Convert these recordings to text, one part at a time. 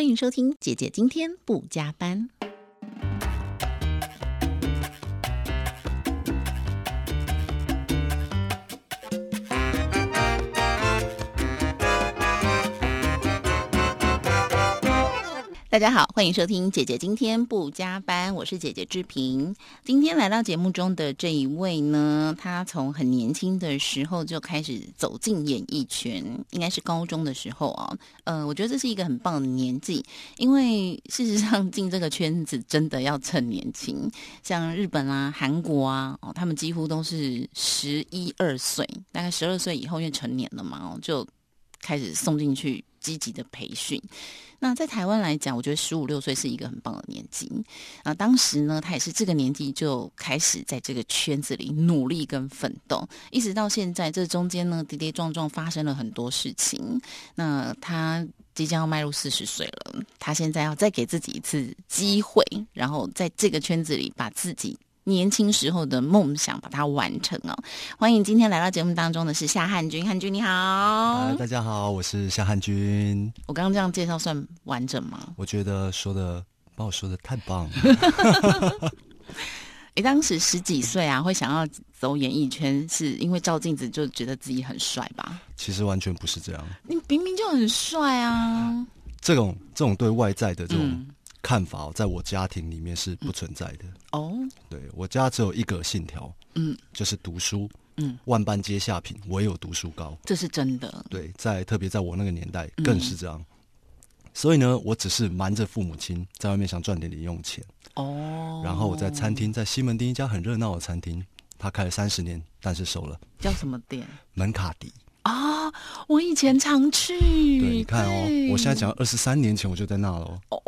欢迎收听姐姐今天不加班。大家好，欢迎收听姐姐今天不加班，我是姐姐志平。今天来到节目中的这一位呢，他从很年轻的时候就开始走进演艺圈，应该是高中的时候啊。呃，我觉得这是一个很棒的年纪，因为事实上进这个圈子真的要趁年轻。像日本啊、韩国啊，哦，他们几乎都是十一二岁，大概十二岁以后因为成年了嘛，哦，就开始送进去积极的培训。那在台湾来讲，我觉得十五六岁是一个很棒的年纪啊。当时呢，他也是这个年纪就开始在这个圈子里努力跟奋斗，一直到现在，这中间呢跌跌撞撞发生了很多事情。那他即将要迈入四十岁了，他现在要再给自己一次机会，然后在这个圈子里把自己。年轻时候的梦想，把它完成哦！欢迎今天来到节目当中的是夏汉军，汉军你好，大家好，我是夏汉军。我刚刚这样介绍算完整吗？我觉得说的，把我说的太棒了。你当时十几岁啊，会想要走演艺圈，是因为照镜子就觉得自己很帅吧？其实完全不是这样，你明明就很帅啊！这种这种对外在的这种。看法在我家庭里面是不存在的哦。对我家只有一个信条，嗯，就是读书，嗯，万般皆下品，唯有读书高，这是真的。对，在特别在我那个年代更是这样。所以呢，我只是瞒着父母亲在外面想赚点零用钱哦。然后我在餐厅，在西门町一家很热闹的餐厅，他开了三十年，但是收了。叫什么店？门卡迪。啊，我以前常去。对，你看哦，我现在讲二十三年前我就在那了哦，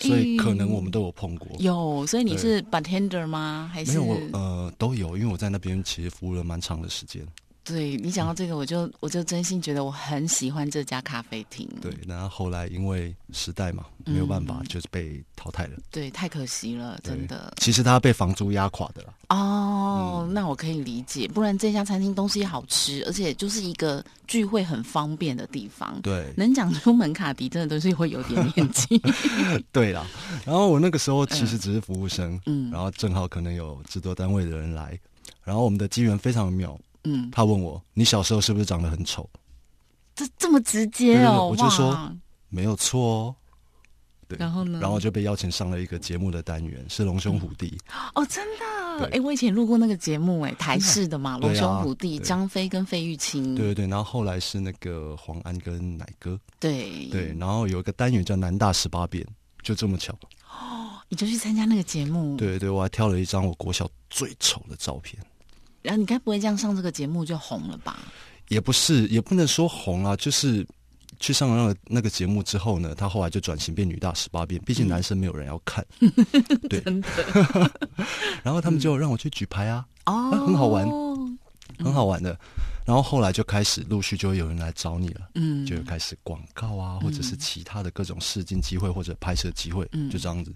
所以可能我们都有碰过。有，所以你是 bartender 吗？还是没有？我呃都有，因为我在那边其实服务了蛮长的时间。对你讲到这个，我就我就真心觉得我很喜欢这家咖啡厅。对，然后后来因为时代嘛，没有办法，就是被淘汰了。对，太可惜了，真的。其实他被房租压垮的啦。哦，那我可以理解，不然这家餐厅东西好吃，而且就是一个聚会很方便的地方。对，能讲出门卡迪，真的都是会有点年纪。对啦，然后我那个时候其实只是服务生，嗯，然后正好可能有制作单位的人来，然后我们的机缘非常妙。嗯，他问我：“你小时候是不是长得很丑？”这这么直接哦，我就说没有错哦。对，然后呢？然后就被邀请上了一个节目的单元，是龙兄虎弟。哦，真的？哎，我以前录过那个节目，哎，台式的嘛，龙兄虎弟，张飞跟费玉清。对对对，然后后来是那个黄安跟奶哥。对对，然后有一个单元叫南大十八变，就这么巧。哦，你就去参加那个节目？对对，我还挑了一张我国小最丑的照片。然后你该不会这样上这个节目就红了吧？也不是，也不能说红啊，就是去上了那个那个节目之后呢，他后来就转型变女大十八变，毕竟男生没有人要看，对。然后他们就让我去举牌啊，哦，很好玩，很好玩的。然后后来就开始陆续就会有人来找你了，嗯，就开始广告啊，或者是其他的各种试镜机会或者拍摄机会，就这样子。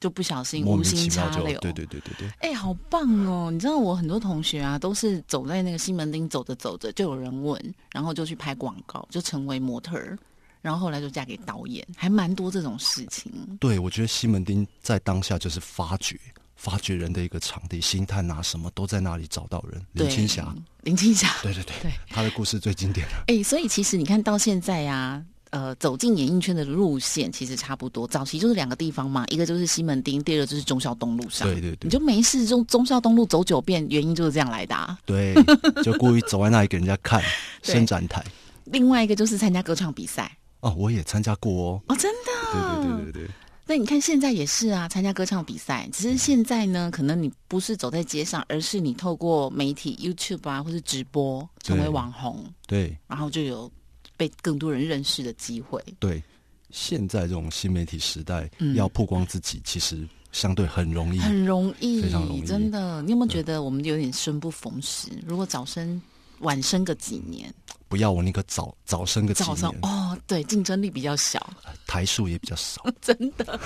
就不小心无心插柳，对对对对对。哎，好棒哦！你知道我很多同学啊，都是走在那个西门町走着走着，就有人问，然后就去拍广告，就成为模特儿，然后后来就嫁给导演，还蛮多这种事情。对，我觉得西门町在当下就是发掘发掘人的一个场地，星探啊什么都在那里找到人。林青霞，林青霞，对对对对，他的故事最经典了。哎，所以其实你看到现在呀。呃，走进演艺圈的路线其实差不多，早期就是两个地方嘛，一个就是西门町，第二个就是忠孝东路上。对对对，你就没事中忠孝东路走九遍，原因就是这样来的。啊。对，就故意走在那里给人家看伸展台。另外一个就是参加歌唱比赛。哦，我也参加过哦。哦，真的。对对对对对。那你看现在也是啊，参加歌唱比赛，只是现在呢，可能你不是走在街上，而是你透过媒体 YouTube 啊，或是直播成为网红。对。然后就有。被更多人认识的机会。对，现在这种新媒体时代，要曝光自己，其实相对很容易，很容易，非常容易。真的，你有没有觉得我们有点生不逢时？如果早生晚生个几年，不要我那个早早生个几年哦，对，竞争力比较小，台数也比较少，真的，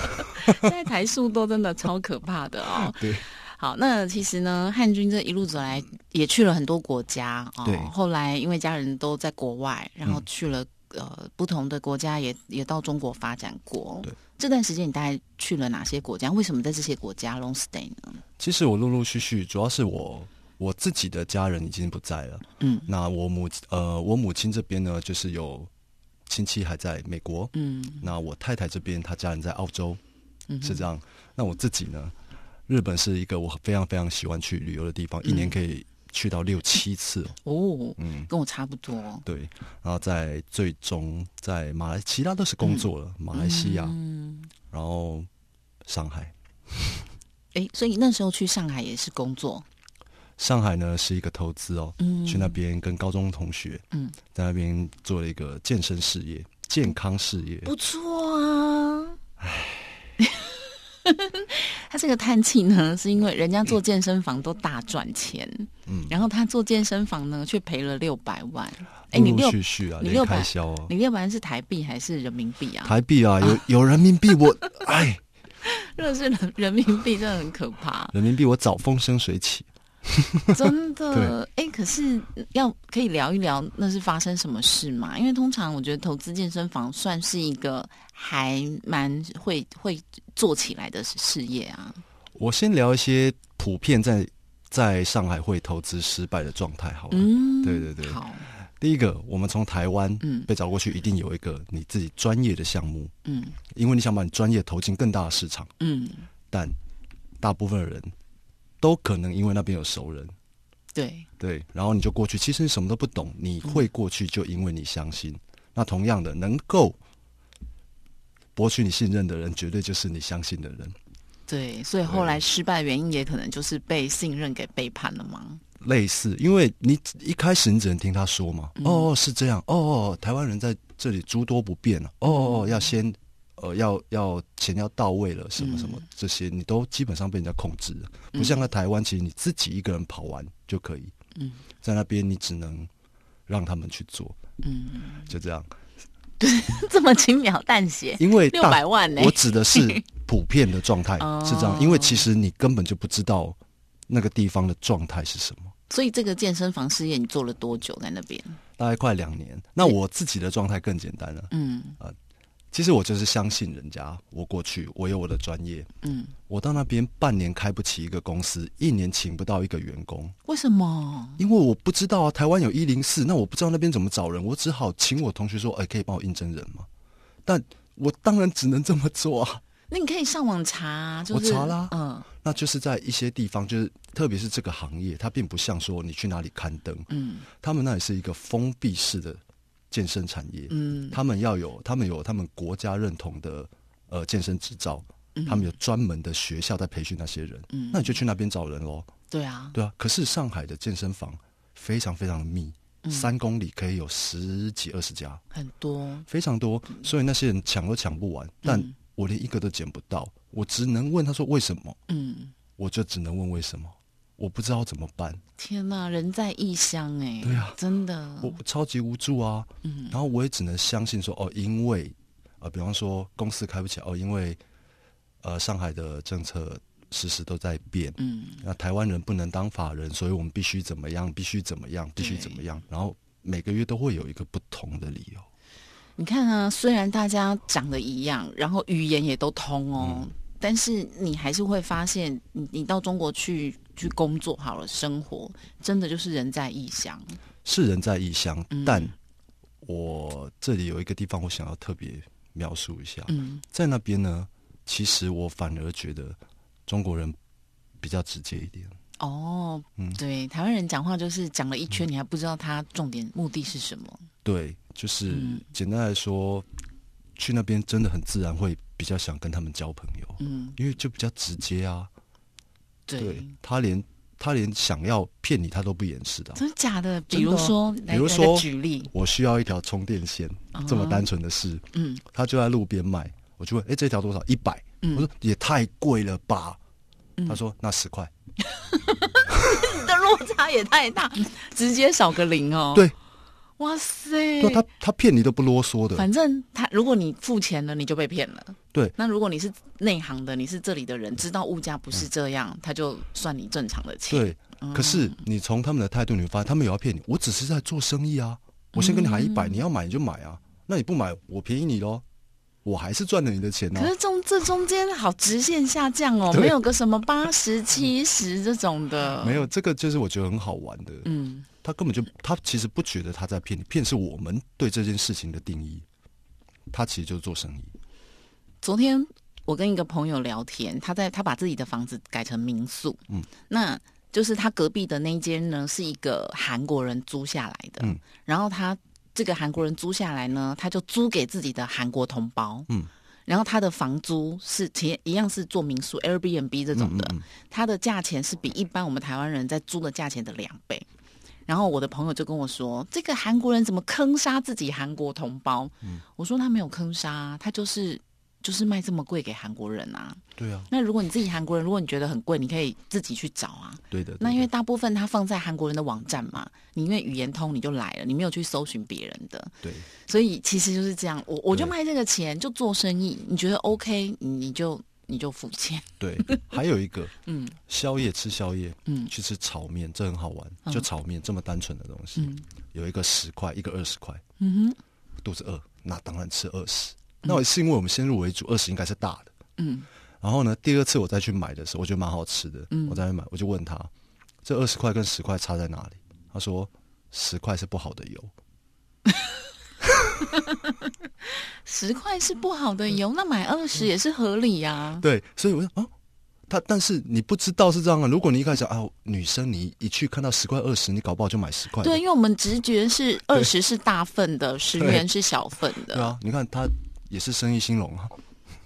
现在台数都真的超可怕的哦。对。好，那其实呢，汉军这一路走来也去了很多国家啊。对。后来因为家人都在国外，然后去了呃不同的国家也也到中国发展过。对，这段时间你大概去了哪些国家？为什么在这些国家 long stay 呢？其实我陆陆续续，主要是我我自己的家人已经不在了。嗯那我母呃我母亲这边呢，就是有亲戚还在美国。嗯那我太太这边，她家人在澳洲，嗯，是这样。那我自己呢，日本是一个我非常非常喜欢去旅游的地方，一年可以去到六七次。哦，嗯，跟我差不多。对。然后在最终在马来，其他都是工作了，马来西亚，嗯，然后上海。哎，所以那时候去上海也是工作。上海呢是一个投资哦，嗯去那边跟高中同学，嗯，在那边做了一个健身事业、健康事业。不错啊。他这个叹气呢，是因为人家做健身房都大赚钱，嗯，然后他做健身房呢却赔了六百万。哎，你六你六百你六百万是台币还是人民币啊？台币啊，有有人民币，我 哎，如果是人 人民币，真的很可怕，人民币我早风生水起。真的。哎，可是要可以聊一聊那是发生什么事吗？因为通常我觉得投资健身房算是一个还蛮会会做起来的事业啊。我先聊一些普遍在在上海会投资失败的状态，好了。嗯，对对对好，第一个，我们从台湾嗯被找过去，一定有一个你自己专业的项目，嗯因为你想把你专业投进更大的市场，嗯，但大部分的人都可能因为那边有熟人，对，对，然后你就过去，其实你什么都不懂，你会过去就因为你相信。那同样的，能够博取你信任的人，绝对就是你相信的人。对，所以后来失败原因也可能就是被信任给背叛了吗？类似，因为你一开始你只能听他说嘛，哦，是这样，哦，台湾人在这里诸多不便了，哦，要先，呃，要要钱要到位了，什么什么这些，你都基本上被人家控制了，不像在台湾，其实你自己一个人跑完就可以，嗯，在那边你只能让他们去做，嗯，就这样，对这么轻描淡写，因为六百万呢、我指的是 普遍的状态哦是这样，因为其实你根本就不知道那个地方的状态是什么。所以这个健身房事业你做了多久在那边？大概快两年，那我自己的状态更简单了。嗯其实我就是相信人家，我过去我有我的专业，嗯，我到那边半年开不起一个公司，一年请不到一个员工，为什么？因为我不知道啊，台湾有一零四，那我不知道那边怎么找人，我只好请我同学说，哎、可以帮我应征人吗？但我当然只能这么做啊，那你可以上网查啊，就是我查啦。嗯。那就是在一些地方，就是特别是这个行业，它并不像说你去哪里刊登，嗯。他们那里是一个封闭式的健身产业，嗯。他们要有，他们有他们国家认同的呃健身执照，嗯。他们有专门的学校在培训那些人，嗯。那你就去那边找人喽，对啊，对啊。可是上海的健身房非常非常的密，三公里可以有十几二十家，很多。非常多，所以那些人抢都抢不完，但嗯我连一个都捡不到，我只能问他说为什么，嗯，我就只能问为什么，我不知道怎么办，天哪，人在异乡哎、对啊。真的，我超级无助啊，嗯。然后我也只能相信说，哦，因为呃，比方说公司开不起来，哦，因为呃上海的政策时时都在变，嗯。那台湾人不能当法人，所以我们必须怎么样，必须怎么样，必须怎么样，然后每个月都会有一个不同的理由。你看啊，虽然大家长得一样，然后语言也都通哦，但是你还是会发现，你你到中国去去工作好了，生活真的就是人在异乡。是人在异乡，嗯但我这里有一个地方，我想要特别描述一下，嗯在那边呢，其实我反而觉得中国人比较直接一点。哦，嗯对，台湾人讲话就是讲了一圈，你还不知道他重点目的是什么。对，就是嗯简单来说，去那边真的很自然会比较想跟他们交朋友，嗯，因为就比较直接啊。对，他连他连想要骗你，他都不掩饰的啊、真的假的？比如说，比如说举例，我需要一条充电线，这么单纯的事，嗯他就在路边卖，我就问：“哎，这条多少？一百。嗯我说：“也太贵了吧？”嗯他说：“那十块。你的落差也太大，直接少个零哦。对，哇塞，对啊，他他骗你都不啰嗦的。反正他如果你付钱了，你就被骗了。对，那如果你是内行的，你是这里的人，知道物价不是这样，他就算你正常的钱。对，可是你从他们的态度，你会发现他们有要骗你。我只是在做生意啊，我先跟你喊一百、你要买你就买啊，那你不买，我便宜你喽，我还是赚了你的钱呢、可是中这中间好直线下降哦，没有个什么八十七十这种的，没有，这个就是我觉得很好玩的。嗯，他根本就他其实不觉得他在骗你，骗是我们对这件事情的定义。他其实就是做生意。昨天我跟一个朋友聊天，他在他把自己的房子改成民宿，嗯，那就是他隔壁的那一间呢是一个韩国人租下来的，嗯，然后他这个韩国人租下来呢，他就租给自己的韩国同胞，嗯，然后他的房租是其一样是做民宿 Airbnb 这种的，嗯嗯它的价钱是比一般我们台湾人在租的价钱的两倍。然后我的朋友就跟我说：“这个韩国人怎么坑杀自己韩国同胞？”我说：“他没有坑杀，他就是就是卖这么贵给韩国人啊。对啊，那如果你自己韩国人，如果你觉得很贵，你可以自己去找啊。对的。对的那因为大部分他放在韩国人的网站嘛，你因为语言通你就来了，你没有去搜寻别人的，对所以其实就是这样。我我就对卖这个钱，就做生意，你觉得 OK，你你就你就付钱。对，还有一个 嗯宵夜吃宵夜，嗯去吃炒面，这很好玩。嗯就炒面这么单纯的东西，嗯有一个十块，一个二十块，嗯哼肚子饿，那当然吃二十。那我是因为我们先入为主，二十应该是大的。嗯然后呢，第二次我再去买的时候，我觉得蛮好吃的。嗯我再去买，我就问他，这二十块跟十块差在哪里？他说十块是不好的油。十块是不好的油，那买二十也是合理呀、对，所以我说啊，他但是你不知道是这样啊。如果你一开始啊，女生你一去看到十块二十，你搞不好就买十块。对，因为我们直觉是二十是大份的，十元是小份的。对啊，你看他也是生意兴隆啊。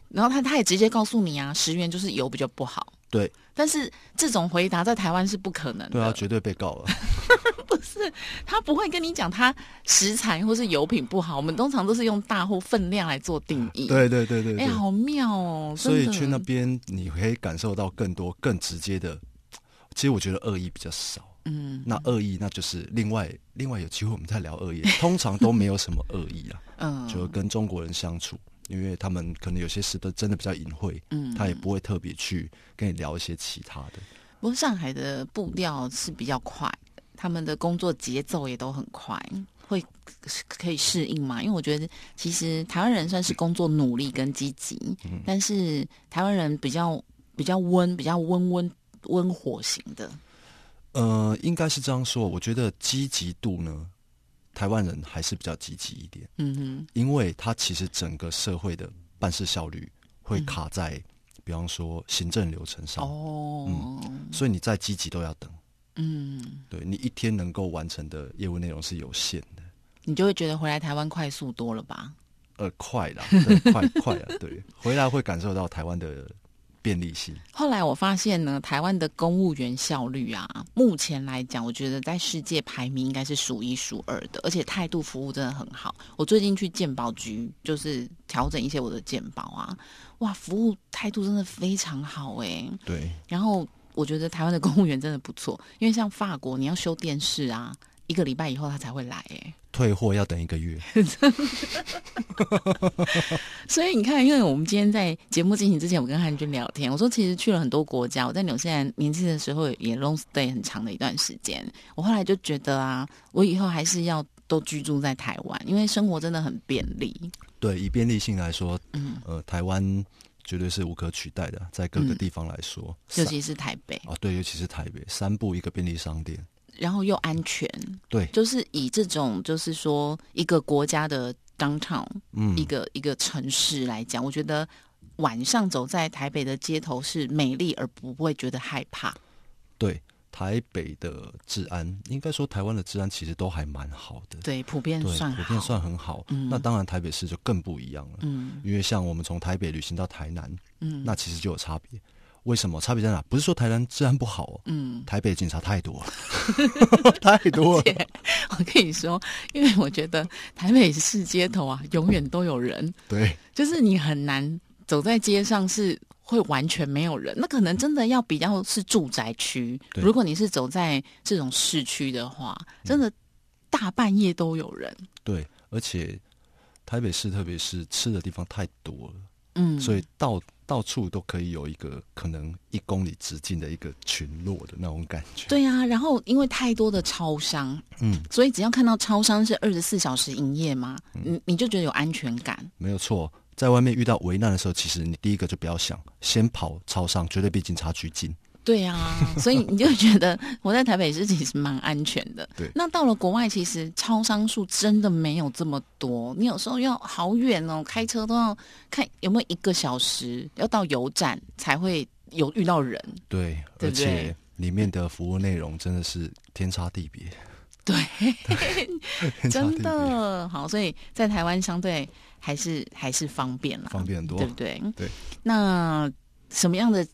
然后他他也直接告诉你啊，十元就是油比较不好。对但是这种回答在台湾是不可能的。对啊，绝对被告了。不是他不会跟你讲他食材或是油品不好，我们通常都是用大或分量来做定义。对对对对对。哎，好妙哦！所以去那边你可以感受到更多更直接的。其实我觉得恶意比较少。嗯那恶意那就是另外另外有机会我们再聊恶意，通常都没有什么恶意啊，嗯，就跟中国人相处，因为他们可能有些事都真的比较隐晦，嗯他也不会特别去跟你聊一些其他的。不过上海的步调是比较快的，他们的工作节奏也都很快，会可以适应嘛？因为我觉得其实台湾人算是工作努力跟积极，嗯但是台湾人比较比较温，比较温温温火型的。呃，应该是这样说，我觉得积极度呢，台湾人还是比较积极一点，嗯哼因为他其实整个社会的办事效率会卡在，比方说行政流程，上，哦，嗯所以你再积极都要等。嗯，对你一天能够完成的业务内容是有限的。你就会觉得回来台湾快速多了吧？呃，快啦，对快 快了，对，回来会感受到台湾的便利性。后来我发现呢，台湾的公务员效率啊，目前来讲，我觉得在世界排名应该是数一数二的，而且态度服务真的很好。我最近去鉴宝局，就是调整一些我的鉴宝啊，哇，服务态度真的非常好诶、对，然后我觉得台湾的公务员真的不错，因为像法国，你要修电视啊，一个礼拜以后他才会来哎、退货要等一个月。所以你看，因为我们今天在节目进行之前，我跟汉君聊天，我说其实去了很多国家，我在纽西兰年轻的时候也 long stay 很长的一段时间，我后来就觉得啊，我以后还是要都居住在台湾，因为生活真的很便利。对，以便利性来说，嗯，呃，台湾绝对是无可取代的，在各个嗯地方来说，三尤其是台北，啊，对，尤其是台北，三步一个便利商店。然后又安全，对，就是以这种就是说一个国家的 downtown 嗯，一个一个城市来讲，我觉得晚上走在台北的街头是美丽而不会觉得害怕。对，台北的治安，应该说台湾的治安其实都还蛮好的，对，普遍，算，普遍算很好。嗯。那当然台北市就更不一样了，嗯。因为像我们从台北旅行到台南，嗯，那其实就有差别。为什么？差别在哪？不是说台南治安不好哦，嗯，台北警察太多了，太多了。我跟你说，因为我觉得台北市街头啊，永远都有人，对，就是你很难走在街上是会完全没有人。那可能真的要比较是住宅区，对如果你是走在这种市区的话，真的大半夜都有人。对，而且台北市特别是吃的地方太多了，嗯，所以到到处都可以有一个可能一公里直径的一个群落的那种感觉。对啊，然后因为太多的超商，嗯，所以只要看到超商是二十四小时营业嘛，你你就觉得有安全感。没有错，在外面遇到危难的时候，其实你第一个就不要想，先跑超商，绝对比警察局近。对啊，所以你就觉得我在台北市其实蛮安全的。对，那到了国外，其实超商数真的没有这么多，你有时候要好远哦，开车都要看有没有一个小时，要到油站才会有遇到人。对，对对而且里面的服务内容真的是天差地别，对，真，的好，所以在台湾相对还是还是方便啦，方便很多对不对？对。那什么样的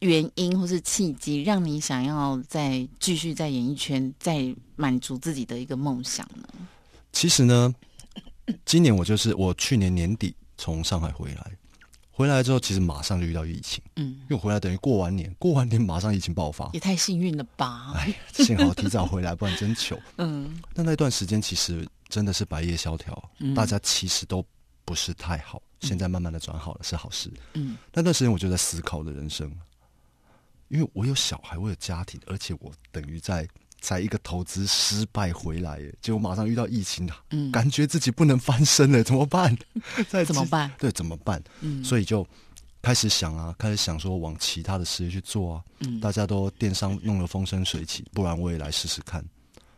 原因或是契机，让你想要再继续在演艺圈再满足自己的一个梦想呢？其实呢，今年我就是我去年年底从上海回来，回来之后其实马上就遇到疫情，嗯，因为回来等于过完年，过完年马上疫情爆发，也太幸运了吧？哎，幸好提早回来，不然真糗。嗯那那段时间其实真的是白夜萧条，嗯大家其实都不是太好，现在慢慢的转好了，是好事。嗯那段时间我就在思考我的人生，因为我有小孩，我有家庭，而且我等于在在一个投资失败回来，结果马上遇到疫情，嗯，感觉自己不能翻身了，怎么办？再怎么办？对，怎么办？嗯，所以就开始想啊，开始想说往其他的事业去做啊。嗯大家都电商弄得风生水起，不然我也来试试看。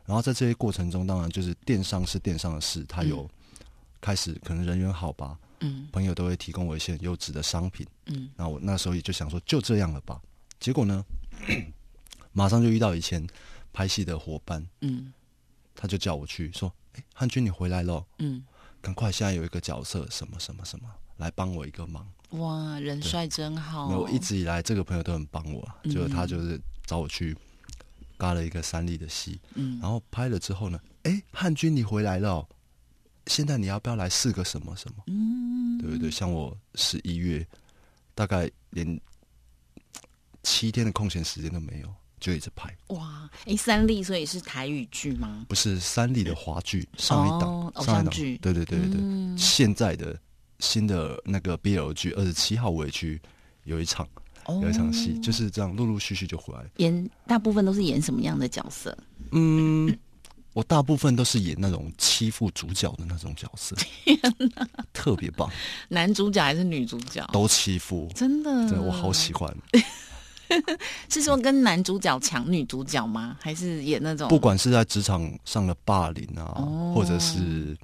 然后在这些过程中，当然就是电商是电商的事，它有开始可能人缘好吧，嗯朋友都会提供我一些很优质的商品。嗯那我那时候也就想说，就这样了吧。结果呢，马上就遇到以前拍戏的伙伴，嗯他就叫我去说：“哎，汉军你回来了，嗯，赶快，现在有一个角色什么什么什么，来帮我一个忙。”哇，人帅真好。我一直以来这个朋友都很帮我啊，嗯就是他就是找我去搭了一个三立的戏，嗯然后拍了之后呢，哎，汉军你回来了哦、现在你要不要来试个什么什么？嗯，对不对？像我十一月大概连七天的空闲时间都没有，就一直拍。哇，哎，三立所以是台语剧吗？不是三立的华剧上一档，哦偶上一档像剧对对对对对，嗯现在的新的那个 BL 剧二十七号我也去有一场有一场戏，哦就是这样陆陆续续就回来。演大部分都是演什么样的角色？嗯，我大部分都是演那种欺负主角的那种角色，特别棒，男主角还是女主角？都欺负，真的，对我好喜欢。是说跟男主角抢女主角吗？还是演那种不管是在职场上的霸凌啊，哦或者是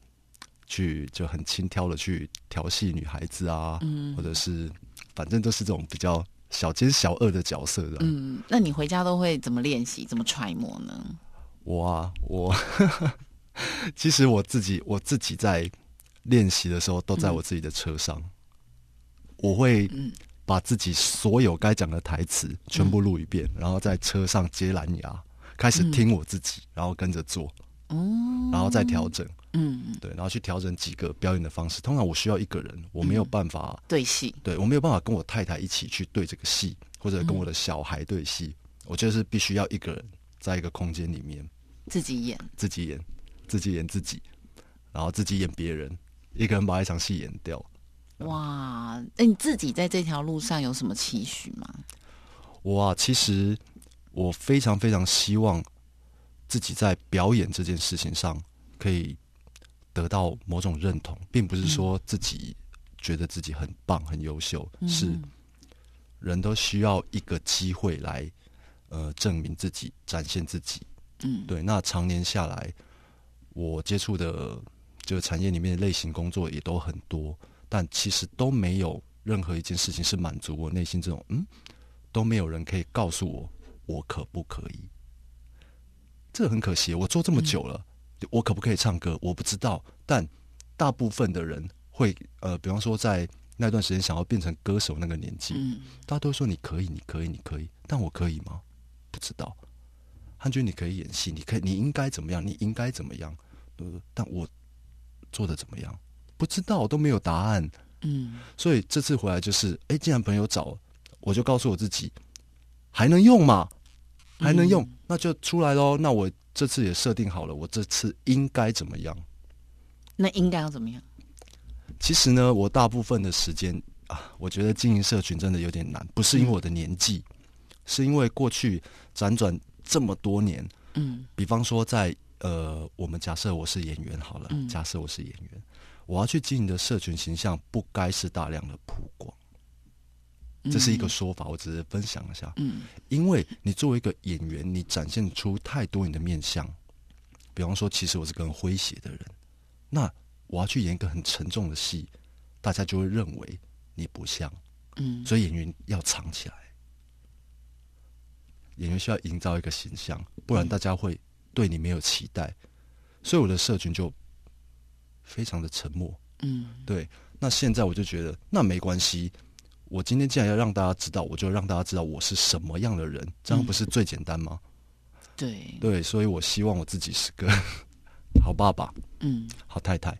去就很轻佻的去调戏女孩子啊，嗯或者是反正都是这种比较小奸小恶的角色的。嗯，那你回家都会怎么练习？怎么揣摩呢？我啊，我 其实我自己我自己在练习的时候，都在我自己的车上，我会嗯把自己所有该讲的台词全部录一遍，然后在车上接蓝牙，开始听我自己，然后跟着做，哦，然后再调整，嗯，对，然后去调整几个表演的方式。通常我需要一个人，我没有办法，对戏，对我没有办法跟我太太一起去对这个戏，或者跟我的小孩对戏，我就是必须要一个人在一个空间里面。自己演。自己演，自己演自己，然后自己演别人，一个人把一场戏演掉。哇，那你自己在这条路上有什么期许吗？我啊，其实我非常非常希望自己在表演这件事情上可以得到某种认同，并不是说自己觉得自己很棒、很优秀，是嗯人都需要一个机会来呃证明自己、展现自己。嗯，对，那常年下来，我接触的这个产业里面的类型工作也都很多，但其实都没有任何一件事情是满足我内心这种嗯，都没有人可以告诉我我可不可以。这很可惜，我做这么久了，我可不可以唱歌？我不知道，但大部分的人会呃，比方说在那段时间想要变成歌手那个年纪，嗯大家都说你可以，你可以，你可以，但我可以吗？不知道。汉军，你可以演戏，你可以，你应该怎么样？你应该怎么样？呃，但我做的怎么样？不知道，都没有答案。嗯所以这次回来就是，哎，既然朋友找，我就告诉我自己，还能用嘛？还能用，嗯那就出来喽。那我这次也设定好了，我这次应该怎么样？那应该要怎么样？其实呢，我大部分的时间，啊，我觉得经营社群真的有点难，不是因为我的年纪，是因为过去辗转这么多年，嗯比方说在呃，我们假设我是演员好了，嗯。假设我是演员，我要去经营的社群形象不该是大量的曝光，这是一个说法，我只是分享一下。嗯。因为你作为一个演员，你展现出太多你的面相，比方说，其实我是个很诙谐的人，那我要去演一个很沉重的戏，大家就会认为你不像，嗯。所以演员要藏起来，演员需要营造一个形象，不然大家会对你没有期待，所以我的社群就非常的沉默。嗯对，那现在我就觉得那没关系。我今天既然要让大家知道，我就让大家知道我是什么样的人，这样不是最简单吗？对，对，所以我希望我自己是个 好爸爸、嗯好太太。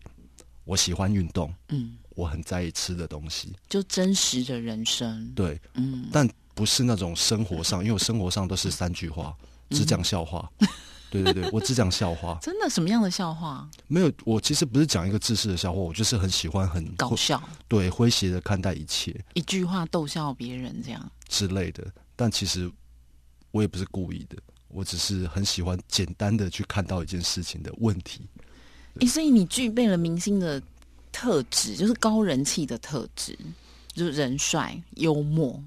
我喜欢运动，嗯，我很在意吃的东西，就真实的人生，对，嗯但不是那种生活上，因为我生活上都是三句话，只讲笑话。对对对，我只讲笑话，真的什么样的笑话？没有。我其实不是讲一个自私的笑话，我就是很喜欢很搞笑，对诙谐的看待一切一句话逗笑别人，这样。之类的。但其实我也不是故意的，我只是很喜欢简单的去看到一件事情的问题。诶，所以你具备了明星的特质，就是高人气的特质，就是人帅、幽默。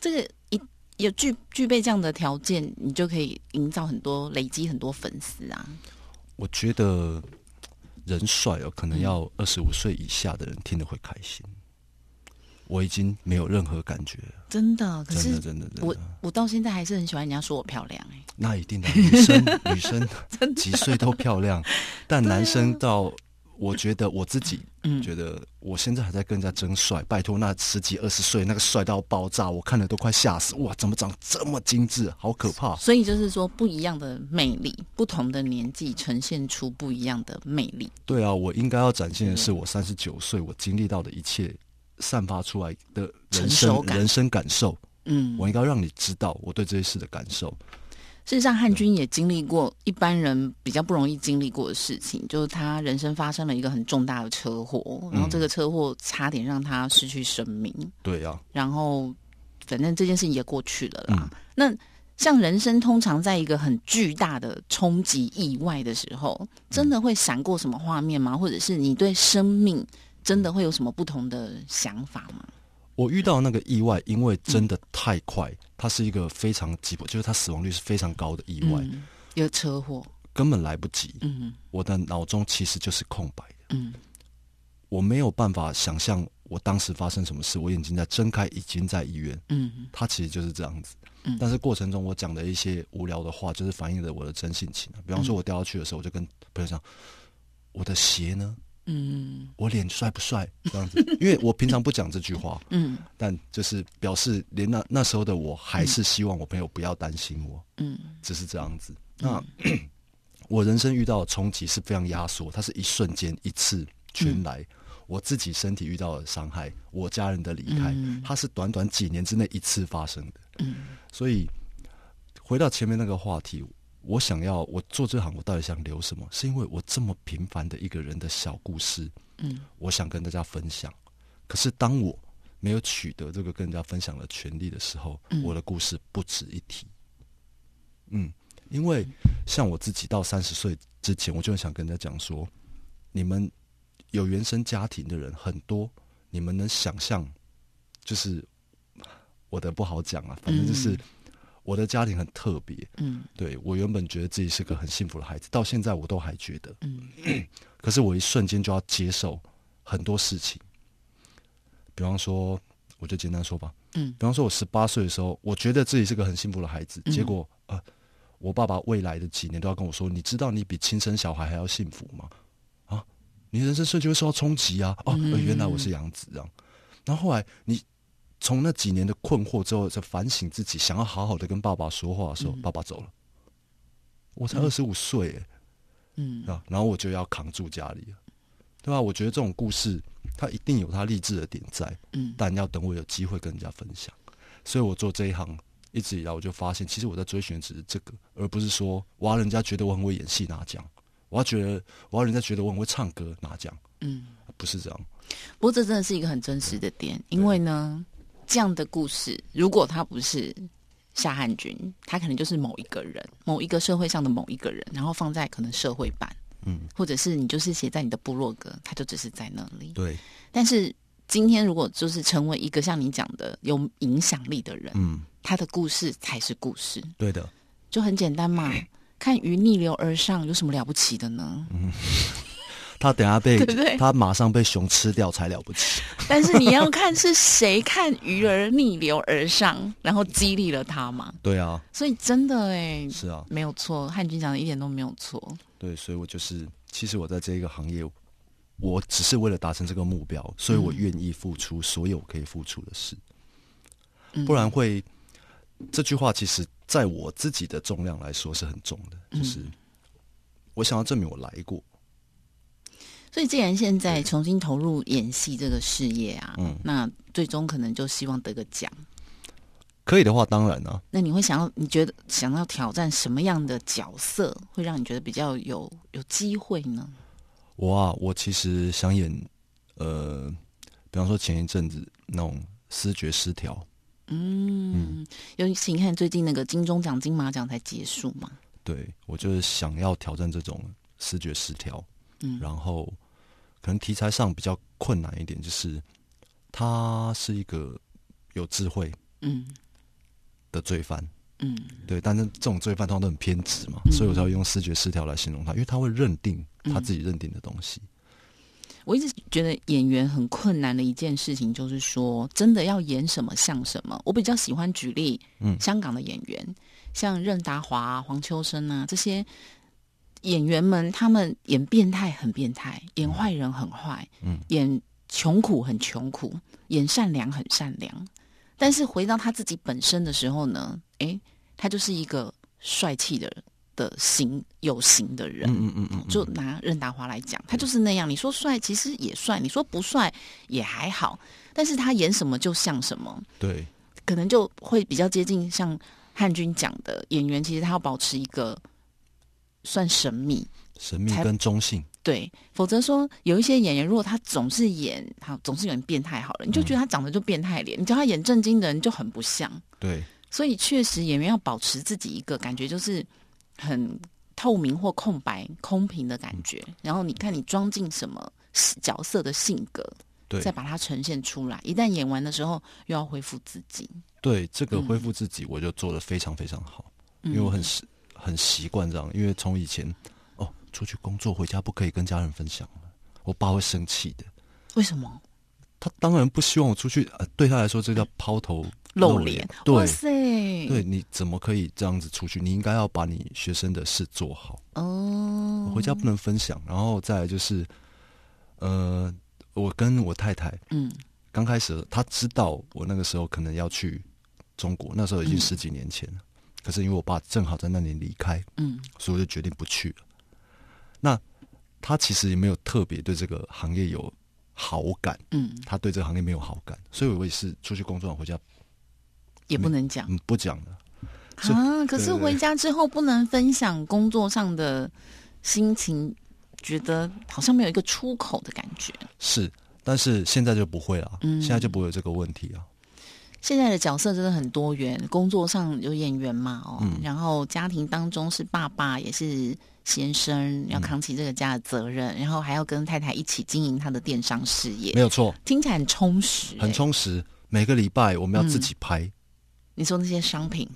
这个一有具具备这样的条件，你就可以营造很多、累积很多粉丝啊。我觉得人帅哦，可能嗯要二十五岁以下的人听了会开心。我已经没有任何感觉了，真的，可是真的，真的，真我的。我到现在还是很喜欢人家说我漂亮、哎，那一定的，女生女生 几岁都漂亮，但男生到，我觉得我自己嗯，觉得，我现在还在跟人家争帅。拜托，那十几二十岁那个帅到爆炸，我看了都快吓死！哇，怎么长这么精致，好可怕！所以就是说，不一样的魅力，不同的年纪呈现出不一样的魅力。对啊，我应该要展现的是我三十九岁我经历到的一切，散发出来的人生人生感受。嗯，我应该让你知道我对这些事的感受。事实上，汉军也经历过一般人比较不容易经历过的事情，就是他人生发生了一个很重大的车祸，然后这个车祸差点让他失去生命，对啊，然后反正这件事情也过去了啦。嗯那像人生通常在一个很巨大的冲击意外的时候，真的会闪过什么画面吗？或者是你对生命真的会有什么不同的想法吗？我遇到那个意外，因为真的太快，它是一个非常急迫，就是它死亡率是非常高的意外，嗯，一个车祸，根本来不及。嗯我的脑中其实就是空白的，嗯我没有办法想象我当时发生什么事。我眼睛在睁开，已经在医院，嗯它其实就是这样子。嗯但是过程中我讲的一些无聊的话，就是反映了我的真性情啊。比方说，我掉下去的时候，我就跟朋友讲：“我的鞋呢？嗯。我脸帅不帅？”这样子，因为我平常不讲这句话，嗯。但就是表示连那那时候的我还是希望我朋友不要担心我，嗯。只是这样子。那 我人生遇到的冲击是非常压缩，它是一瞬间一次全来。我自己身体遇到的伤害，我家人的离开，嗯。它是短短几年之内一次发生的。嗯。所以回到前面那个话题，我想要我做这行，我到底想留什么？是因为我这么平凡的一个人的小故事，嗯我想跟大家分享。可是当我没有取得这个跟人家分享的权利的时候，嗯我的故事不值一提。嗯，因为像我自己到三十岁之前，我就很想跟人家讲说，你们有原生家庭的人很多，你们能想象，就是我的不好讲啊，反正就是嗯我的家庭很特别。嗯对我原本觉得自己是个很幸福的孩子，到现在我都还觉得。嗯 可是我一瞬间就要接受很多事情，比方说，我就简单说吧，嗯比方说，我十八岁的时候，我觉得自己是个很幸福的孩子，嗯结果呃，我爸爸未来的几年都要跟我说，你知道你比亲生小孩还要幸福吗？啊，你人生瞬间会受到冲击啊！哦、嗯呃原来我是养子这样。然后后来你从那几年的困惑之后，在反省自己，想要好好的跟爸爸说话的时候，爸爸走了，我才二十五岁耶。嗯啊，然后我就要扛住家里了，对吧？我觉得这种故事，它一定有它励志的点在，嗯但要等我有机会跟人家分享。所以我做这一行一直以来，我就发现，其实我在追寻的只是这个，而不是说我要人家觉得我很会演戏拿奖，我要觉得我要人家觉得我很会唱歌拿奖，嗯。不是这样。不过这真的是一个很真实的点，因为呢，这样的故事，如果他不是夏汉军，他可能就是某一个人，某一个社会上的某一个人，然后放在可能社会版，嗯，或者是你就是写在你的部落格，他就只是在那里。对，但是今天如果就是成为一个像你讲的有影响力的人，嗯，他的故事才是故事，对的，就很简单嘛。看鱼逆流而上有什么了不起的呢？他等下被对不对？他马上被熊吃掉才了不起。但是你要看是谁看鱼儿逆流而上，然后激励了他嘛。对啊，所以真的哎，是啊，没有错，汉军讲的一点都没有错。对，所以我就是，其实我在这一个行业，我只是为了达成这个目标，所以我愿意付出所有可以付出的事，嗯。不然会这句话其实在我自己的重量来说是很重的，就是我想要证明我来过，所以既然现在重新投入演戏这个事业啊，嗯那最终可能就希望得个奖。可以的话，当然啊，那你会想要，你觉得想要挑战什么样的角色，会让你觉得比较有有机会呢？我啊，我其实想演，呃，比方说前一阵子那种视觉失调，嗯，尤其你看最近那个金钟奖、金马奖才结束嘛，对我就是想要挑战这种视觉失调，嗯。然后可能题材上比较困难一点，就是他是一个有智慧嗯。的罪犯，嗯。对，但是这种罪犯通常都很偏执嘛，所以我才会用视觉失调来形容他，因为他会认定他自己认定的东西，我一直觉得演员很困难的一件事情，就是说真的要演什么像什么。我比较喜欢举例，嗯。香港的演员，像任达华、啊、黄秋生啊这些演员们，他们演变态很变态，演坏人很坏，嗯演穷苦很穷苦，演善良很善良。但是回到他自己本身的时候呢，诶，他就是一个帅气的的型有型的人。嗯嗯嗯嗯，就拿任达华来讲，他就是那样。你说帅，其实也帅；你说不帅，也还好。但是他演什么就像什么，对，可能就会比较接近像汉军讲的演员，其实他要保持一个算神秘，神秘跟中性，对，否则说有一些演员，如果他总是演好，总是演变态好了，你就觉得他长得就变态脸，你叫他演正经的人就很不像。对，所以确实演员要保持自己一个感觉，就是很透明或空白、空瓶的感觉。然后你看你装进什么角色的性格，对再把它呈现出来。一旦演完的时候，又要恢复自己。对，这个嗯恢复自己，我就做的非常非常好，因为我很习很习惯这样，因为从以前哦，出去工作回家不可以跟家人分享，我爸会生气的。为什么他当然不希望我出去，呃，对他来说这叫抛头露脸哇塞，对，你怎么可以这样子出去？你应该要把你学生的事做好，哦，回家不能分享。然后再来就是，呃，我跟我太太嗯刚开始，他知道我那个时候可能要去中国，那时候已经十几年前了。可是因为我爸正好在那里离开，嗯所以我就决定不去了。那他其实也没有特别对这个行业有好感，嗯，他对这个行业没有好感，所以我也是出去工作回家，也不能讲嗯，不讲了。是啊。可是回家之后不能分享工作上的心情，觉得好像没有一个出口的感觉。是，但是现在就不会了，嗯现在就不会有这个问题啊。现在的角色真的很多元，工作上有演员嘛，哦，嗯然后家庭当中是爸爸也是先生，要扛起这个家的责任，然后还要跟太太一起经营他的电商事业没，有错，听起来很充实、很欸。充实。每个礼拜我们要自己拍，你说那些商品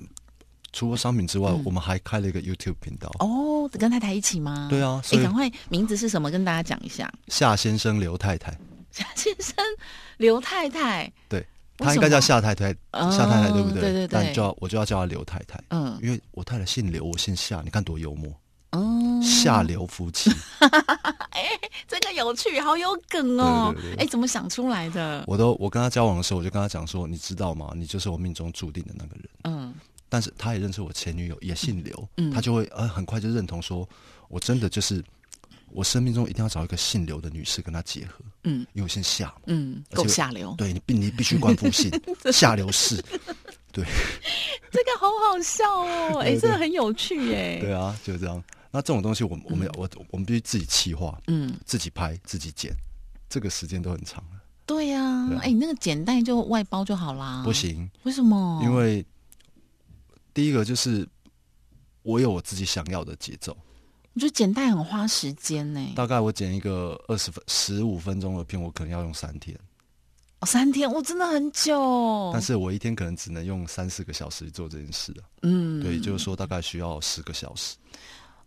除了商品之外，嗯我们还开了一个 YouTube 频道。哦，跟太太一起吗？对啊，哎，所以赶快名字是什么？跟大家讲一下。夏先生、刘太太，夏先生、刘太太，对为他应该叫夏太太，哦夏太太对不对？对对对但就要我就要叫她刘太太，嗯，因为我太太姓刘，我姓夏，你看多幽默，哦，下流夫妻。这个有趣，好有梗哦哎，怎么想出来的？我都我跟他交往的时候，我就跟他讲说，你知道吗？你就是我命中注定的那个人。嗯但是他也认识我前女友，也姓刘，嗯他就会呃很快就认同说，我真的就是我生命中一定要找一个姓刘的女士跟他结合，嗯因为我姓夏嘛。嗯，够下流，对你必你必须冠夫姓，下流氏。这个好好笑哦！哎，对对这个很有趣哎。对啊，就这样。那这种东西我们，我们我我们必须自己企划，嗯自己拍，自己剪，这个时间都很长了。对呀、啊哎、你那个简单就外包就好啦。不，行，为什么？因为第一个就是我有我自己想要的节奏。我觉得剪带很花时间呢、大概我剪一个二十分、十五分钟的片，我可能要用三天，哦，三天，我真的很久。但是我一天可能只能用三四个小时做这件事啊。嗯，对，就是说大概需要十个小时。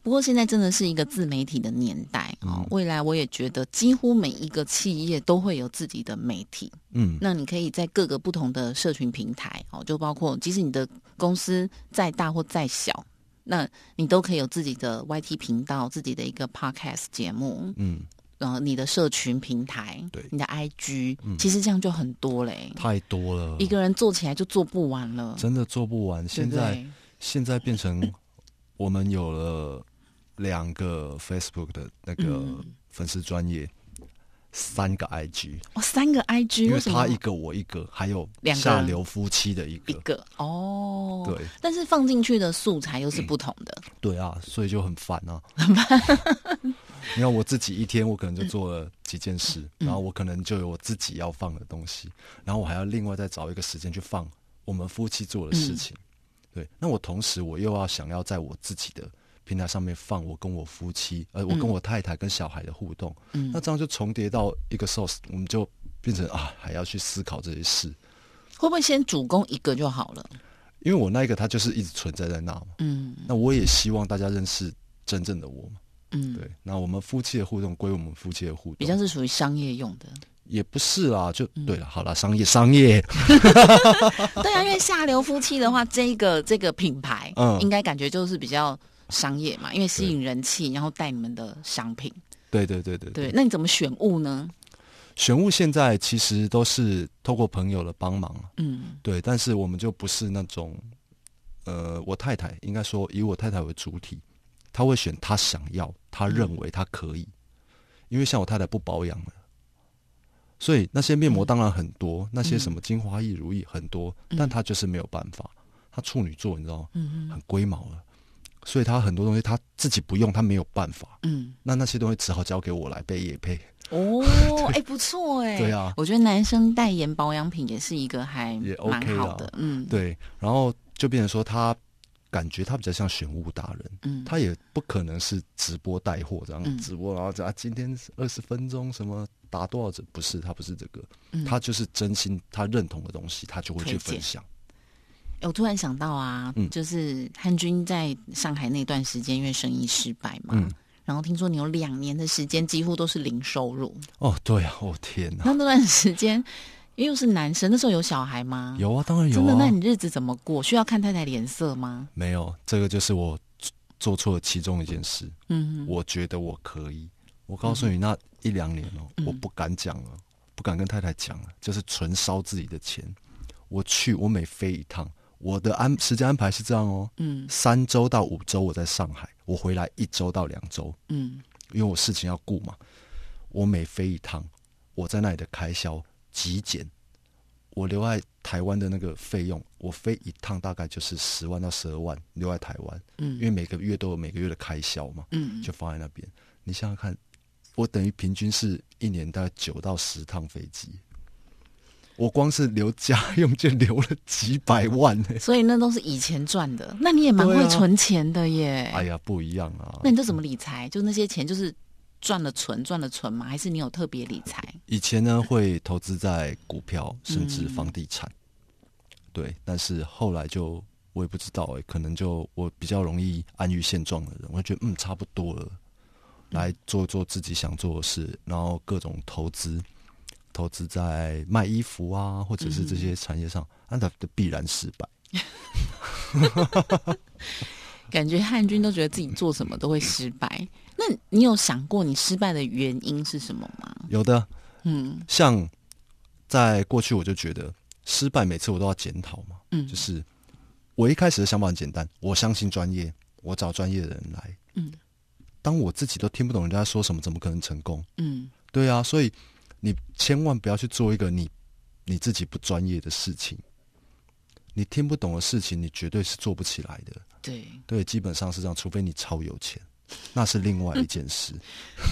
不过现在真的是一个自媒体的年代哦，嗯未来我也觉得几乎每一个企业都会有自己的媒体。嗯，那你可以在各个不同的社群平台哦，就包括即使你的公司再大或再小，那你都可以有自己的 YT 频道、自己的一个 Podcast 节目，嗯，然后，你的社群平台，对。你的 IG，、嗯。其实这样就很多嘞。太多了，一个人做起来就做不完了，真的做不完。现在？现在变成我们有了两个 Facebook 的那个嗯。粉丝专业，三个 IG，哦，三个 IG，因为他一个我一个，还有两个？下流夫妻的一个，一个哦，对。但是放进去的素材又是不同的，对啊，所以就很烦啊。很烦。你看我自己一天，我可能就做了几件事，嗯。然后我可能就有我自己要放的东西，然后我还要另外再找一个时间去放我们夫妻做的事情。对，那我同时我又要想要在我自己的平台上面放我跟我夫妻，呃，我跟我太太跟小孩的互动，嗯。那这样就重叠到一个 source，我们就变成啊，还要去思考这些事。会不会先主攻一个就好了？因为我那一个它就是一直存在在那嘛，嗯。那我也希望大家认识真正的我嘛。嗯，对，那我们夫妻的互动归我们夫妻的互动，比较是属于商业用的。也不是啦，就、嗯。对了，好了，商业商业，对啊，因为下流夫妻的话，这个这个品牌，嗯。应该感觉就是比较商业嘛，因为吸引人气，然后带你们的商品。对对对对对，那你怎么选物呢？选物现在其实都是透过朋友的帮忙，嗯对，但是我们就不是那种，呃，我太太应该说以我太太为主体，她会选她想要，她认为她可以，因为像我太太不保养了。所以那些面膜当然很多，那些什么精华液、乳液很多，但她就是没有办法。她处女座，你知道吗？嗯很龟毛了，所以他很多东西他自己不用，他没有办法。嗯，那那些东西只好交给我来背也配。哦，哎，不错哎。对啊。我觉得男生代言保养品也是一个还也蛮 OK 好的啦。嗯，对，然后就变成说他感觉他比较像选物达人，嗯，他也不可能是直播带货这样、嗯。直播，然后讲啊今天二十分钟什么打多少折，不是他不是这个，嗯。他就是真心他认同的东西，他就会去分享。欸我突然想到啊，嗯就是汉军在上海那段时间，因为生意失败嘛，嗯然后听说你有两年的时间几乎都是零收入。哦，对啊，哦天哪，那那段时间，因为又是男生，那时候有小孩吗？有啊，当然有真的？啊那，你日子怎么过？需要看太太脸色吗？没有这个就是我做做错了其中一件事，嗯我觉得我可以，我告诉你那一两年哦，嗯我不敢讲了，不敢跟太太讲了，就是纯烧自己的钱。我去，我每飞一趟，我的安时间安排是这样哦，嗯三周到五周我在上海，我回来一周到两周，嗯因为我事情要顾嘛。我每飞一趟，我在那里的开销极简，我留在台湾的那个费用，我飞一趟大概就是十万到十二万留在台湾，嗯因为嗯每个月都有每个月的开销嘛。嗯，就放在那边。你想想看，我等于平均是一年大概九到十趟飞机，我光是留家用就留了几百万呢、所以那都是以前赚的。那你也蛮会存钱的耶。哎呀，不一样啊！那你都怎么理财？就那些钱就是赚了存，赚了存吗？还是你有特别理财？以前呢会投资在股票，甚至嗯房地产，对，但是后来就我也不知道哎、可能就我比较容易安于现状的人，我就觉得嗯差不多了，来做做自己想做的事，然后各种投资，投资在卖衣服啊，或者是这些产业上，那它的必然失败。感觉汉军都觉得自己做什么都会失败。那你有想过你失败的原因是什么吗？有的嗯像在过去，我就觉得失败每次我都要检讨嘛，嗯就是我一开始的想法很简单，我相信专业，我找专业的人来。嗯当我自己都听不懂人家说什么，怎么可能成功？嗯对啊，所以你千万不要去做一个你你自己不专业的事情，你听不懂的事情，你绝对是做不起来的。对，对，基本上是这样，除非你超有钱，那是另外一件事。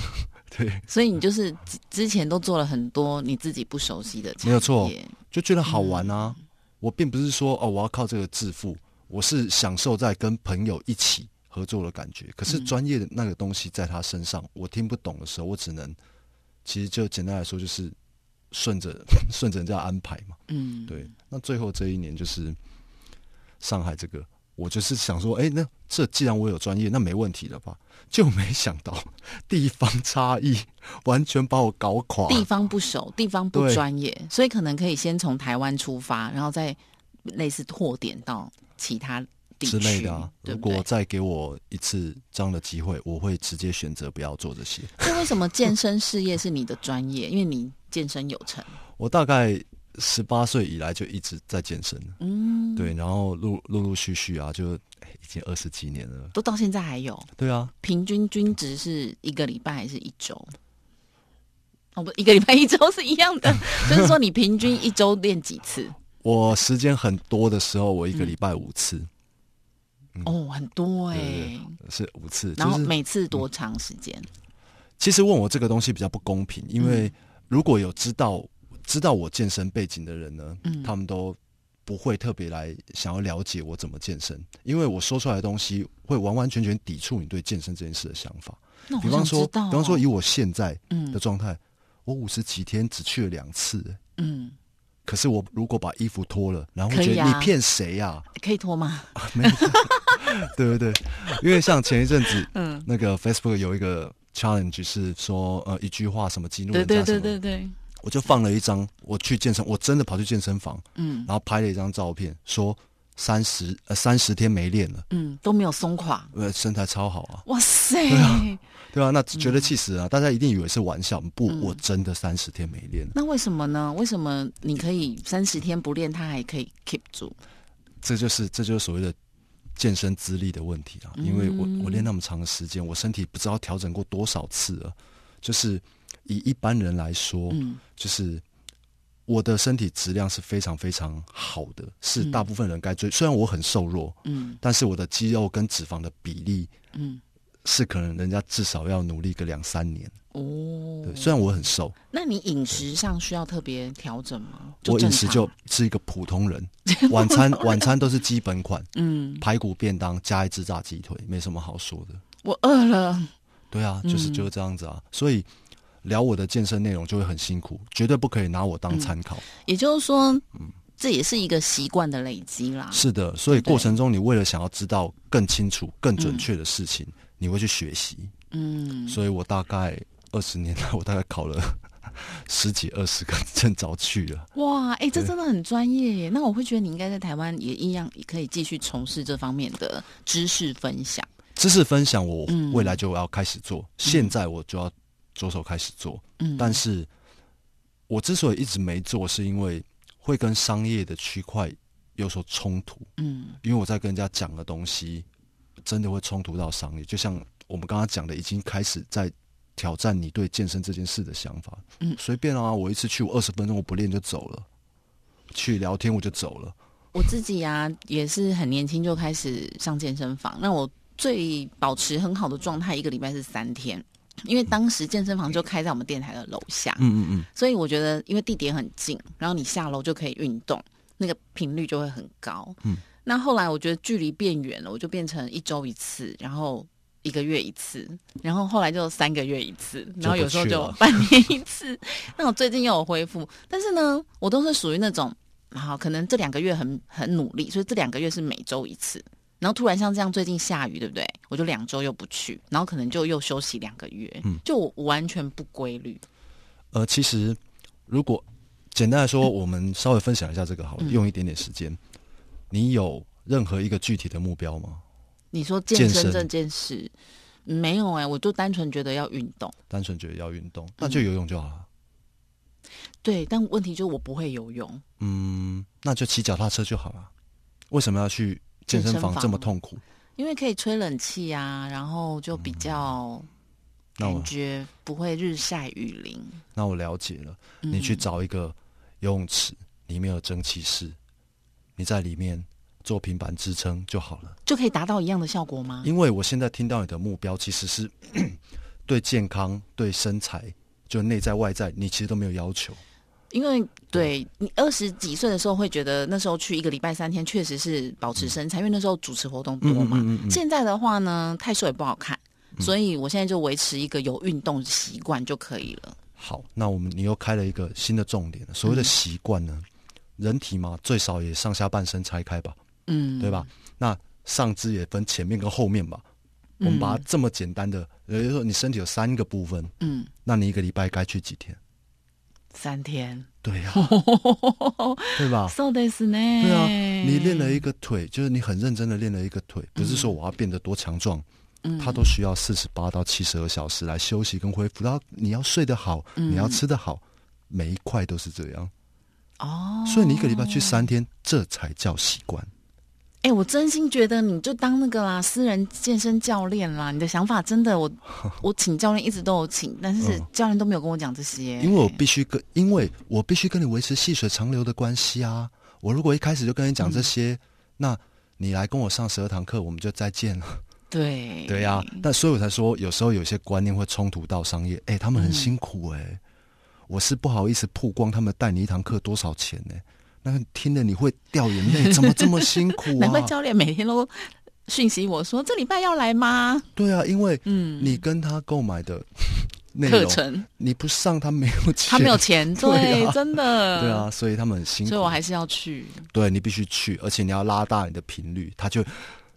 对，所以你就是之之前都做了很多你自己不熟悉的，没有错就觉得好玩啊。我并不是说哦，我要靠这个致富，我是享受在跟朋友一起合作的感觉。可是专业的那个东西在他身上，我听不懂的时候，我只能其实就简单来说，就是顺着顺着人家安排嘛。嗯，对。那最后这一年就是上海这个，我就是想说，哎，那这既然我有专业，那没问题了吧？就没想到地方差异完全把我搞垮。地方不熟，地方不对专业，所以可能可以先从台湾出发，然后再类似拓点到其他之类的啊，如果？再给我一次这样的机会，我会直接选择不要做这些。那为什么健身事业是你的专业？因为你健身有成，我大概十八岁以来就一直在健身，嗯，对，然后陆陆陆续续啊，就哎已经二十几年了。都到现在还有。对啊，平均均值是一个礼拜还是一周？哦，不，一个礼拜一周是一样的，就是说你平均一周练几次？我时间很多的时候，我一个礼拜五次，哦，很多哎、对是五次，然后就是每次多长时间？其实问我这个东西比较不公平，因为如果有知道知道我健身背景的人呢，嗯。他们都不会特别来想要了解我怎么健身，因为我说出来的东西会完完全全抵触你对健身这件事的想法。比方说，比方说以我现在嗯。的状态，我五十几天只去了两次，嗯，可是我如果把衣服脱了，然后觉得你骗谁呀、可以脱吗？没有，对对对，因为像前一阵子 嗯，那个 Facebook 有一个 challenge 是说，呃，一句话什么激怒人家什么，对对对。对，我就放了一张，我去健身，我真的跑去健身房，嗯。然后拍了一张照片，说三十呃三十天没练了，嗯，都没有松垮。呃，身材超好啊，哇塞！对啊，那觉得气死了、大家一定以为是玩笑，不，嗯。我真的三十天没练，那为什么呢？为什么你可以三十天不练，他还可以 keep 住？这就是这就是所谓的健身资历的问题啊，因为我我练那么长的时间，我身体不知道调整过多少次了，就是以一般人来说，嗯。就是我的身体质量是非常非常好的，是嗯。大部分人该追。虽然我很瘦弱，嗯。但是我的肌肉跟脂肪的比例嗯，是可能人家至少要努力个两三年。哦对，，虽然我很瘦，那你饮食上需要特别调整吗？我饮食就是一个普通人，晚餐晚餐都是基本款，嗯，排骨便当加一只炸鸡腿，没什么好说的。我饿了。对啊，就是嗯就是这样子啊，所以聊我的健身内容就会很辛苦，绝对不可以拿我当参考。也就是说，嗯这也是一个习惯的累积啦。是的，所以过程中你为了想要知道更清楚、更准确的事情，你会去学习。嗯，所以我大概二十年来，我大概考了 十几二十个证照去了。哇，哎、这真的很专业耶。那我会觉得你应该在台湾也一样，也可以继续从事这方面的知识分享。知识分享，我嗯未来就要开始做，现在我就要着手开始做。嗯，但是，我之所以一直没做，是因为会跟商业的区块有所冲突。嗯因为我在跟人家讲的东西，真的会冲突到商业。就像我们刚刚讲的，已经开始在挑战你对健身这件事的想法。嗯随便啊，我一次去我二十分钟，我不练就走了，去聊天我就走了。我自己啊，也是很年轻就开始上健身房。那我最保持很好的状态，一个礼拜是三天，因为当时健身房就开在我们电台的楼下，嗯嗯嗯，所以我觉得因为地点很近，然后你下楼就可以运动，那个频率就会很高。嗯，那后来我觉得距离变远了，我就变成一周一次，然后。一个月一次，然后后来就三个月一次，然后有时候就半年一次。那我最近又有恢复，但是呢，我都是属于那种，好，可能这两个月很很努力，所以这两个月是每周一次。然后突然像这样，最近下雨，对不对？我就两周又不去，然后可能就又休息两个月，嗯就我完全不规律。呃，其实如果简单来说，我们稍微分享一下这个好了，嗯用一点点时间。你有任何一个具体的目标吗？你说健健身身这件事没有哎、我就单纯觉得要运动。单纯觉得要运动，那就游泳就好了。对，但问题就是我不会游泳。嗯，那就骑脚踏车就好了。为什么要去健身房这么痛苦？因为可以吹冷气啊，然后就比较感觉不会日晒雨淋。那我了解了。嗯你去找一个游泳池，里面有蒸汽室，你在里面做平板支撑就好了。就可以达到一样的效果吗？因为我现在听到你的目标其实是 对健康、对身材，就内在外在，你其实都没有要求。因为对你二十几岁的时候，会觉得那时候去一个礼拜三天，确实是保持身材，因为那时候主持活动多嘛。现在的话呢，太瘦也不好看，所以我现在就维持一个有运动习惯就可以了。好，那我们你又开了一个新的重点了。所谓的习惯呢，人体嘛，最少也上下半身拆开吧，嗯，对吧？那上肢也分前面跟后面吧。我们把它这么简单的，也就是说，你身体有三个部分，嗯，那你一个礼拜该去几天？三天，对呀、对吧？so this 呢？对啊，你练了一个腿，就是你很认真的练了一个腿，不是说我要变得多强壮，嗯它都需要四十八到七十二小时来休息跟恢复。然后你要睡得好，你要吃得好，每一块都是这样。哦，所以你一个礼拜去三天，这才叫习惯。哎、我真心觉得你就当那个啦，私人健身教练啦。你的想法真的，我 我请教练一直都有请，但是嗯教练都没有跟我讲这些。因为我必须跟，因为我必须跟你维持细水长流的关系啊。我如果一开始就跟你讲这些，那你来跟我上十二堂课，我们就再见了。对对呀、但所以我才说，有时候有些观念会冲突到商业。哎、他们很辛苦哎、我是不好意思曝光他们带你一堂课多少钱呢、那个听了你会掉眼泪，怎么这么辛苦难怪啊？教练每天都讯息我说这礼拜要来吗？对啊，因为嗯，你跟他购买的 课程。你不上他没有钱，他没有钱，对啊。真的，对啊，，所以他们很辛苦。所以我还是要去，对你必须去，而且你要拉大你的频率，他就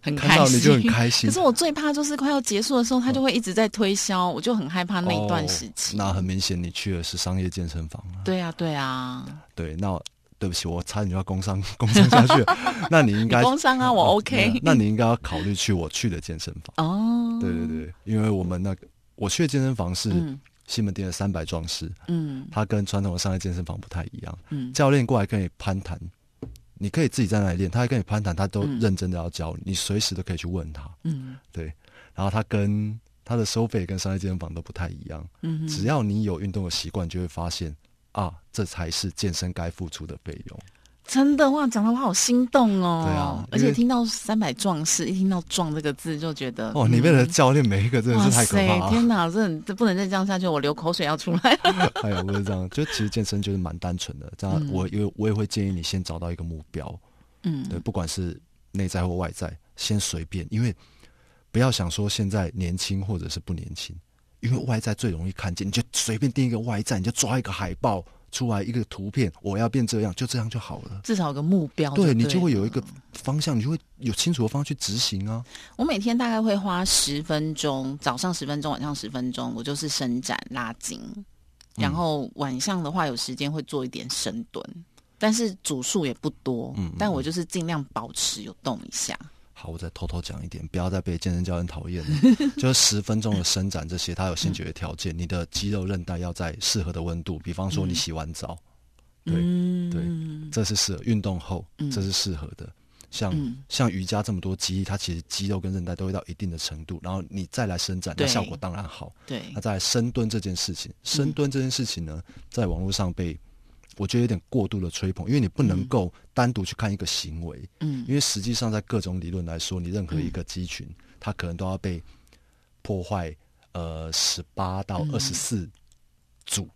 很开心，看到你就很开心可是我最怕就是快要结束的时候，他就会一直在推销，我就很害怕那一段时期。哦那很明显，你去的是商业健身房啊。对啊，对啊，对，那对不起，我差点就要工伤 工伤下去了。那你应该工伤啊，我哦 OK 那那你应该要考虑去我去的健身房。哦，对对对，因为我们那个我去的健身房是嗯西门店的三百壮士，嗯它跟传统的商业健身房不太一样。嗯教练过来跟你攀谈，你可以自己在那里练，他还跟你攀谈，他都嗯认真的要教你，你随时都可以去问他。嗯对，然后他跟他的收费跟商业健身房都不太一样。嗯，只要你有运动的习惯，就会发现啊，这才是健身该付出的费用。真的哇，讲的我好心动哦。对啊而且听到三百壮士，一听到“壮”这个字就觉得哦，你为了嗯教练每一个真的是太可怕了。天哪，这这不能再这样下去，我流口水要出来。哎呀，不是这样，就其实健身就是蛮单纯的。这样嗯我因为我也会建议你先找到一个目标，嗯，对，不管是内在或外在，先随便，因为不要想说现在年轻或者是不年轻，因为外在最容易看见，你就随便定一个外在，你就抓一个海报出来，一个图片，我要变这样，就这样就好了。至少有个目标对，对你就会有一个方向，你就会有清楚的方向去执行啊。我每天大概会花十分钟，早上十分钟，晚上十分钟，我就是伸展拉筋，嗯然后晚上的话有时间会做一点深蹲，但是组数也不多，嗯嗯但我就是尽量保持有动一下。好，我再偷偷讲一点，不要再被健身教练讨厌了。就是十分钟的伸展，这些它有先决的条件，你的肌肉韧带要在适合的温度，比方说你洗完澡，对嗯对，这是适合运动后，嗯这是适合的。像、嗯像瑜伽这么多肌力，它其实肌肉跟韧带都会到一定的程度，然后你再来伸展，那效果当然好。对那，再来深蹲这件事情，深蹲这件事情呢，在网络上被我觉得有点过度的吹捧，因为你不能够单独去看一个行为，嗯。因为实际上在各种理论来说，你任何一个肌群，它可能都要被破坏呃十八到二十四组，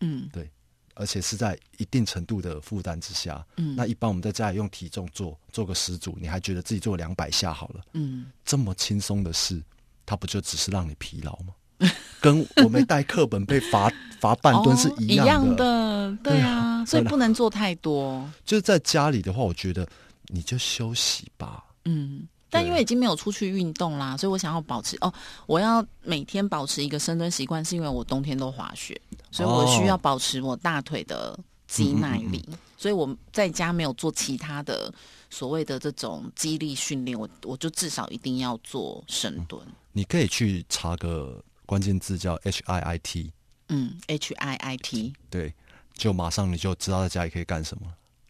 嗯。对而且是在一定程度的负担之下。嗯。那一般我们在家里用体重做做个十组，你还觉得自己做两百下好了，嗯，这么轻松的事，它不就只是让你疲劳吗？跟我没带课本被罚罚半吨是哦一一样的。的，对对啊，所以不能做太多。就是在家里的话，我觉得你就休息吧。嗯，但因为已经没有出去运动啦，所以我想要保持哦，我要每天保持一个深蹲习惯，是因为我冬天都滑雪，所以我需要保持我大腿的肌耐力，所以我在家没有做其他的所谓的这种肌力训练，我我就至少一定要做深蹲。你可以去查个关键字叫 H I I T，嗯，H I I T，对，就马上你就知道在家里可以干什么。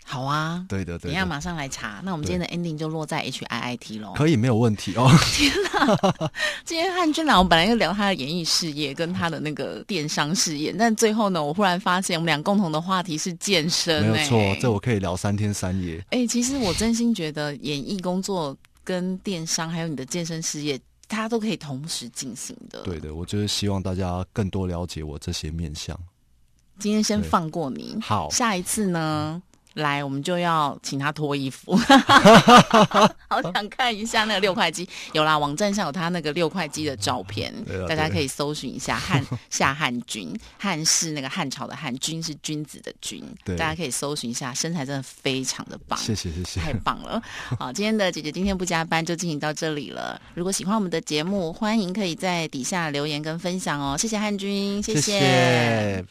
好啊。对的，对的，等一下马上来查，那我们今天的 ending 就落在 H I I T 喽。可以没有问题哦。今天汉君老，我们本来要聊他的演艺事业跟他的那个电商事业，但最后呢，我忽然发现我们俩共同的话题是健身、没有错哎，这我可以聊三天三夜。哎、其实我真心觉得演艺工作跟电商还有你的健身事业大家都可以同时进行的。对的，我就是希望大家更多了解我这些面相。今天先放过你，好下一次呢？来，我们就要请他脱衣服，好想看一下那个六块肌。有啦，网站上有他那个六块肌的照片啊，大家可以搜寻一下汉夏汉军，汉是那个汉朝的汉，君是君子的君，对大家可以搜寻一下，身材真的非常的棒。谢谢谢谢，太棒了！好，今天的姐姐今天不加班就进行到这里了。如果喜欢我们的节目，欢迎可以在底下留言跟分享哦。谢谢汉君，谢谢谢